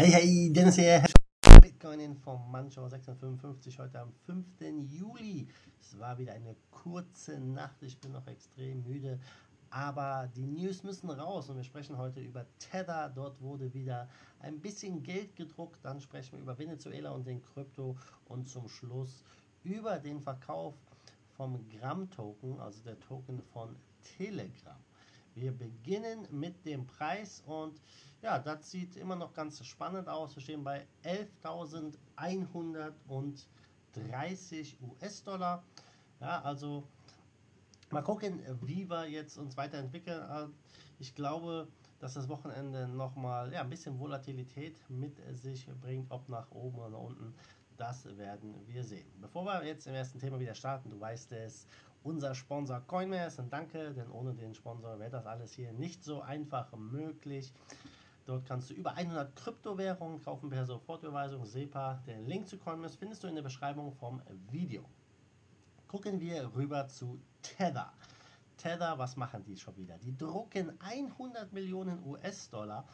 Hey, hey, Dennis hier. Bitcoin vom Mancho 655 heute am 5. Juli. Es war wieder eine kurze Nacht. Ich bin noch extrem müde. Aber die News müssen raus und wir sprechen heute über Tether. Dort wurde wieder ein bisschen Geld gedruckt. Dann sprechen wir über Venezuela und den Krypto und zum Schluss über den Verkauf vom Gramm-Token, also der Token von Telegram. Wir beginnen mit dem Preis und ja, das sieht immer noch ganz spannend aus. Wir stehen bei 11.130 US-Dollar. Ja, also mal gucken, wie wir jetzt uns weiterentwickeln. Äh, ich glaube, dass das Wochenende nochmal ja, ein bisschen Volatilität mit sich bringt, ob nach oben oder nach unten. Das werden wir sehen. Bevor wir jetzt im ersten Thema wieder starten, du weißt es, unser Sponsor Coinmares und danke, denn ohne den Sponsor wäre das alles hier nicht so einfach möglich. Dort kannst du über 100 Kryptowährungen kaufen per Sofortüberweisung SEPA. Den Link zu Coinmares findest du in der Beschreibung vom Video. Gucken wir rüber zu Tether. Tether, was machen die schon wieder? Die drucken 100 Millionen US-Dollar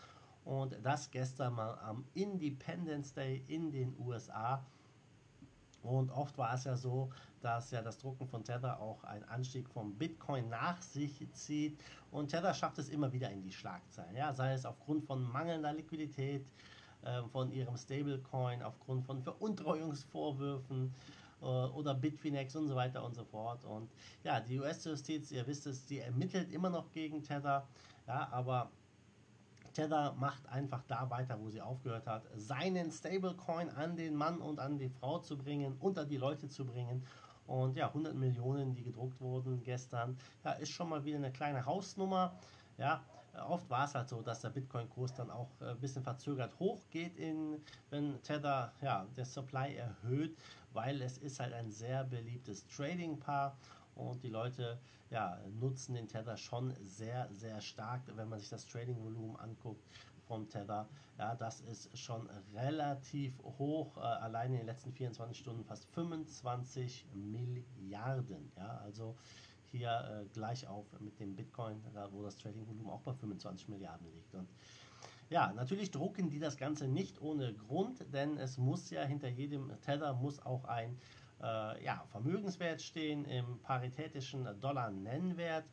und das gestern mal am Independence Day in den USA. Und oft war es ja so, dass ja das Drucken von Tether auch einen Anstieg vom Bitcoin nach sich zieht. Und Tether schafft es immer wieder in die Schlagzeilen. Ja, sei es aufgrund von mangelnder Liquidität äh, von ihrem Stablecoin, aufgrund von Veruntreuungsvorwürfen äh, oder Bitfinex und so weiter und so fort. Und ja, die US-Justiz, ihr wisst es, die ermittelt immer noch gegen Tether. Ja, aber Tether macht einfach da weiter, wo sie aufgehört hat, seinen Stablecoin an den Mann und an die Frau zu bringen, unter die Leute zu bringen. Und ja, 100 Millionen, die gedruckt wurden gestern, ja, ist schon mal wieder eine kleine Hausnummer. Ja, oft war es halt so, dass der Bitcoin-Kurs dann auch äh, ein bisschen verzögert hochgeht, in, wenn Tether ja, der Supply erhöht, weil es ist halt ein sehr beliebtes Trading-Paar und die Leute ja, nutzen den Tether schon sehr, sehr stark, wenn man sich das Trading-Volumen anguckt vom Tether. Ja, das ist schon relativ hoch, äh, allein in den letzten 24 Stunden fast 25 Milliarden. Ja, also hier äh, gleich auf mit dem Bitcoin, da wo das Trading-Volumen auch bei 25 Milliarden liegt. Und ja, natürlich drucken die das Ganze nicht ohne Grund, denn es muss ja hinter jedem Tether muss auch ein äh, ja, Vermögenswert stehen im paritätischen Dollar-Nennwert.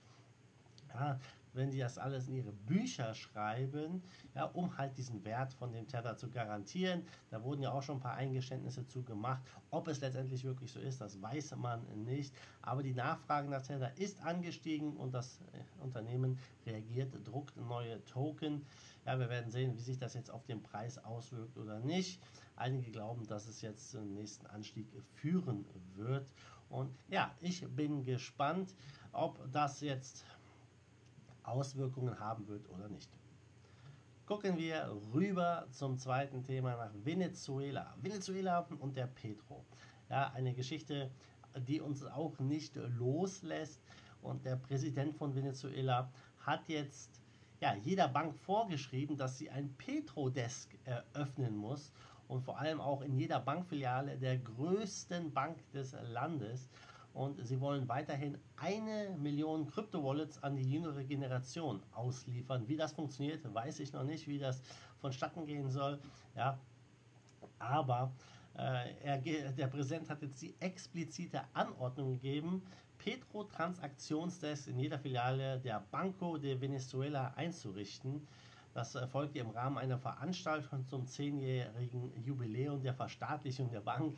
Ja, wenn die das alles in ihre Bücher schreiben, ja, um halt diesen Wert von dem Tether zu garantieren. Da wurden ja auch schon ein paar Eingeständnisse zu gemacht. Ob es letztendlich wirklich so ist, das weiß man nicht. Aber die Nachfrage nach Tether ist angestiegen und das äh, Unternehmen reagiert, druckt neue Token. Ja, wir werden sehen, wie sich das jetzt auf den Preis auswirkt oder nicht. Einige glauben, dass es jetzt zum nächsten Anstieg führen wird. Und ja, ich bin gespannt, ob das jetzt Auswirkungen haben wird oder nicht. Gucken wir rüber zum zweiten Thema nach Venezuela. Venezuela und der Petro. Ja, eine Geschichte, die uns auch nicht loslässt. Und der Präsident von Venezuela hat jetzt ja, jeder Bank vorgeschrieben, dass sie ein Petro-Desk eröffnen muss und vor allem auch in jeder Bankfiliale der größten Bank des Landes. Und sie wollen weiterhin eine Million Krypto-Wallets an die jüngere Generation ausliefern. Wie das funktioniert, weiß ich noch nicht, wie das vonstatten gehen soll. Ja, aber äh, er, der Präsident hat jetzt die explizite Anordnung gegeben, Petro-Transaktionsdesk in jeder Filiale der Banco de Venezuela einzurichten. Das erfolgte im Rahmen einer Veranstaltung zum zehnjährigen Jubiläum der Verstaatlichung der Bank.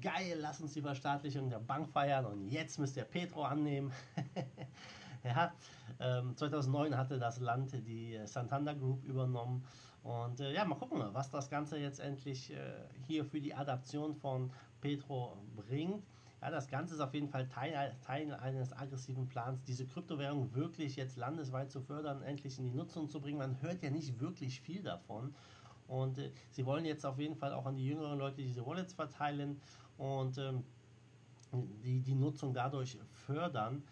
Geil, lass uns die Verstaatlichung der Bank feiern und jetzt müsst ihr Petro annehmen. ja, ähm, 2009 hatte das Land die Santander Group übernommen und äh, ja, mal gucken, was das Ganze jetzt endlich äh, hier für die Adaption von Petro bringt. Ja, das Ganze ist auf jeden Fall Teil, Teil eines aggressiven Plans, diese Kryptowährung wirklich jetzt landesweit zu fördern, endlich in die Nutzung zu bringen. Man hört ja nicht wirklich viel davon. Und äh, sie wollen jetzt auf jeden Fall auch an die jüngeren Leute diese Wallets verteilen und ähm, die, die Nutzung dadurch fördern.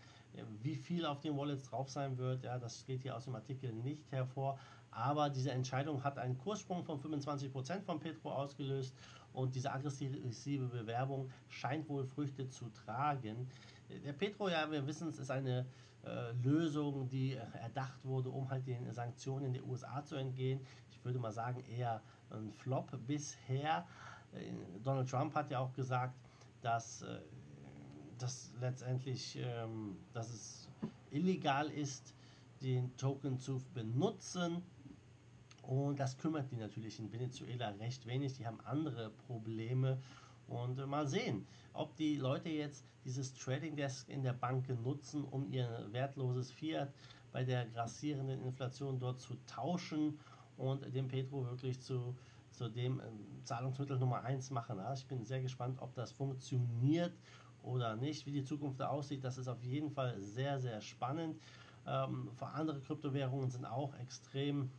Wie viel auf den Wallets drauf sein wird, ja, das geht hier aus dem Artikel nicht hervor. Aber diese Entscheidung hat einen Kurssprung von 25% von Petro ausgelöst und diese aggressive Bewerbung scheint wohl Früchte zu tragen. Der Petro, ja, wir wissen es, ist eine äh, Lösung, die erdacht wurde, um halt den Sanktionen der USA zu entgehen. Ich würde mal sagen, eher ein Flop bisher. Äh, Donald Trump hat ja auch gesagt, dass, äh, dass letztendlich ähm, dass es illegal ist, den Token zu benutzen. Und das kümmert die natürlich in Venezuela recht wenig. Die haben andere Probleme. Und äh, mal sehen, ob die Leute jetzt dieses Trading Desk in der Bank nutzen, um ihr wertloses Fiat bei der grassierenden Inflation dort zu tauschen und den Petro wirklich zu, zu dem äh, Zahlungsmittel Nummer 1 machen. Also ich bin sehr gespannt, ob das funktioniert oder nicht. Wie die Zukunft da aussieht, das ist auf jeden Fall sehr, sehr spannend. Ähm, andere Kryptowährungen sind auch extrem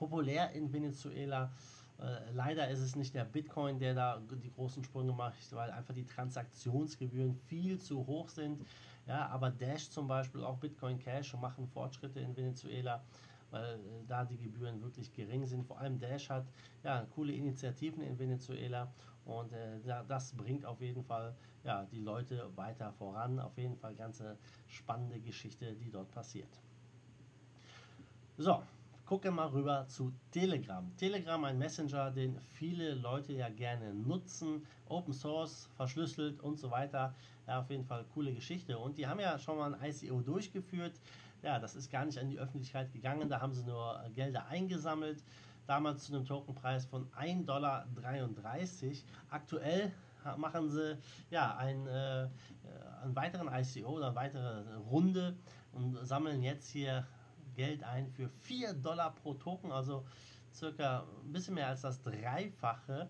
populär in Venezuela. Äh, leider ist es nicht der Bitcoin, der da die großen Sprünge macht, weil einfach die Transaktionsgebühren viel zu hoch sind. Ja, aber Dash zum Beispiel, auch Bitcoin Cash machen Fortschritte in Venezuela, weil äh, da die Gebühren wirklich gering sind. Vor allem Dash hat ja coole Initiativen in Venezuela und äh, das bringt auf jeden Fall ja, die Leute weiter voran. Auf jeden Fall ganze spannende Geschichte, die dort passiert. So, gucke mal rüber zu Telegram. Telegram, ein Messenger, den viele Leute ja gerne nutzen. Open Source, verschlüsselt und so weiter. Ja, auf jeden Fall coole Geschichte. Und die haben ja schon mal ein ICO durchgeführt. Ja, das ist gar nicht an die Öffentlichkeit gegangen. Da haben sie nur Gelder eingesammelt. Damals zu einem Tokenpreis von 1,33 Dollar. Aktuell machen sie ja ein, äh, einen weiteren ICO oder eine weitere Runde und sammeln jetzt hier Geld ein für 4 Dollar pro Token, also circa ein bisschen mehr als das Dreifache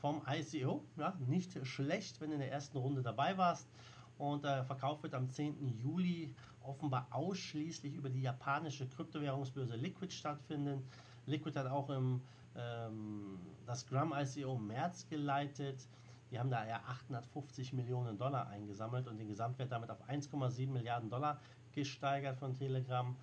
vom ICO. Ja, nicht schlecht, wenn du in der ersten Runde dabei warst. Und der Verkauf wird am 10. Juli offenbar ausschließlich über die japanische Kryptowährungsbörse Liquid stattfinden. Liquid hat auch im, ähm, das Gram ICO im März geleitet. Die haben da ja 850 Millionen Dollar eingesammelt und den Gesamtwert damit auf 1,7 Milliarden Dollar gesteigert von Telegram.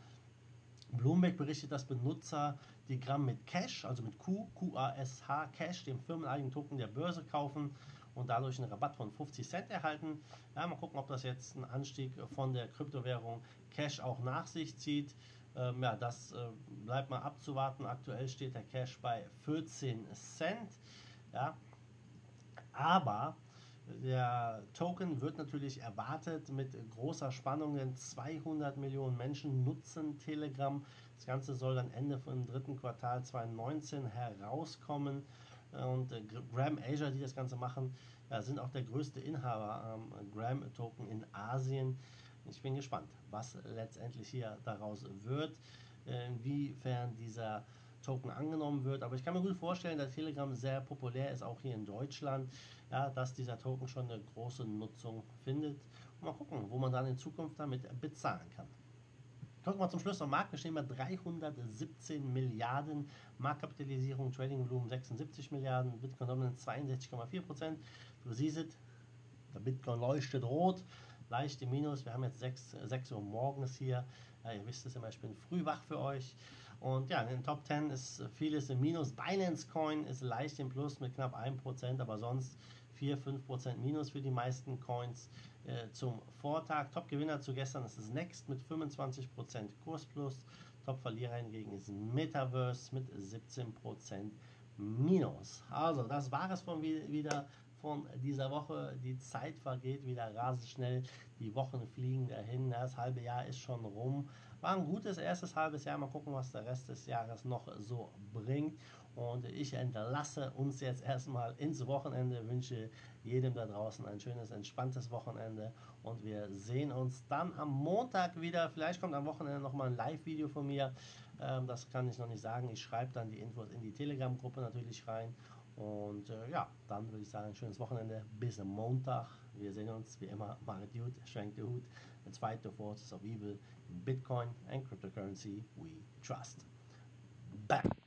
Bloomberg berichtet, dass Benutzer die Gramm mit Cash, also mit Q, Q-A-S-H, Cash, dem firmeneigenen Token der Börse kaufen und dadurch einen Rabatt von 50 Cent erhalten. Ja, mal gucken, ob das jetzt einen Anstieg von der Kryptowährung Cash auch nach sich zieht. Ähm, ja, das äh, bleibt mal abzuwarten. Aktuell steht der Cash bei 14 Cent. Ja, aber der Token wird natürlich erwartet mit großer Spannung, denn 200 Millionen Menschen nutzen Telegram. Das Ganze soll dann Ende vom dritten Quartal 2019 herauskommen. Und äh, Graham Asia, die das Ganze machen, ja, sind auch der größte Inhaber am Graham Token in Asien. Ich bin gespannt, was letztendlich hier daraus wird, inwiefern dieser Token angenommen wird. Aber ich kann mir gut vorstellen, dass Telegram sehr populär ist, auch hier in Deutschland, ja, dass dieser Token schon eine große Nutzung findet. Und mal gucken, wo man dann in Zukunft damit bezahlen kann. Gucken wir zum Schluss noch Markt. Wir stehen bei 317 Milliarden Marktkapitalisierung, Trading Volumen 76 Milliarden, Bitcoin Dominance 62,4 Prozent. Du siehst der Bitcoin leuchtet rot, leicht im Minus. Wir haben jetzt 6, 6 Uhr morgens hier. Ja, ihr wisst es immer, ich bin früh wach für euch. Und ja, in den Top 10 ist vieles im Minus. Binance Coin ist leicht im Plus mit knapp 1%, aber sonst 4-5% Minus für die meisten Coins äh, zum Vortag. Top-Gewinner zu gestern ist das Next mit 25% Kursplus. Top-Verlierer hingegen ist Metaverse mit 17% Minus. Also, das war es von wieder von dieser Woche. Die Zeit vergeht wieder rasend schnell. Die Wochen fliegen dahin. Das halbe Jahr ist schon rum. War ein gutes erstes halbes Jahr. Mal gucken, was der Rest des Jahres noch so bringt. Und ich entlasse uns jetzt erstmal ins Wochenende. Wünsche jedem da draußen ein schönes, entspanntes Wochenende. Und wir sehen uns dann am Montag wieder. Vielleicht kommt am Wochenende nochmal ein Live-Video von mir. Ähm, das kann ich noch nicht sagen. Ich schreibe dann die Infos in die Telegram-Gruppe natürlich rein. Und äh, ja, dann würde ich sagen, schönes Wochenende. Bis am Montag. Wir sehen uns wie immer. Macht gut, schwenkt den Hut. Let's fight the forces of evil in Bitcoin and cryptocurrency we trust. Bam!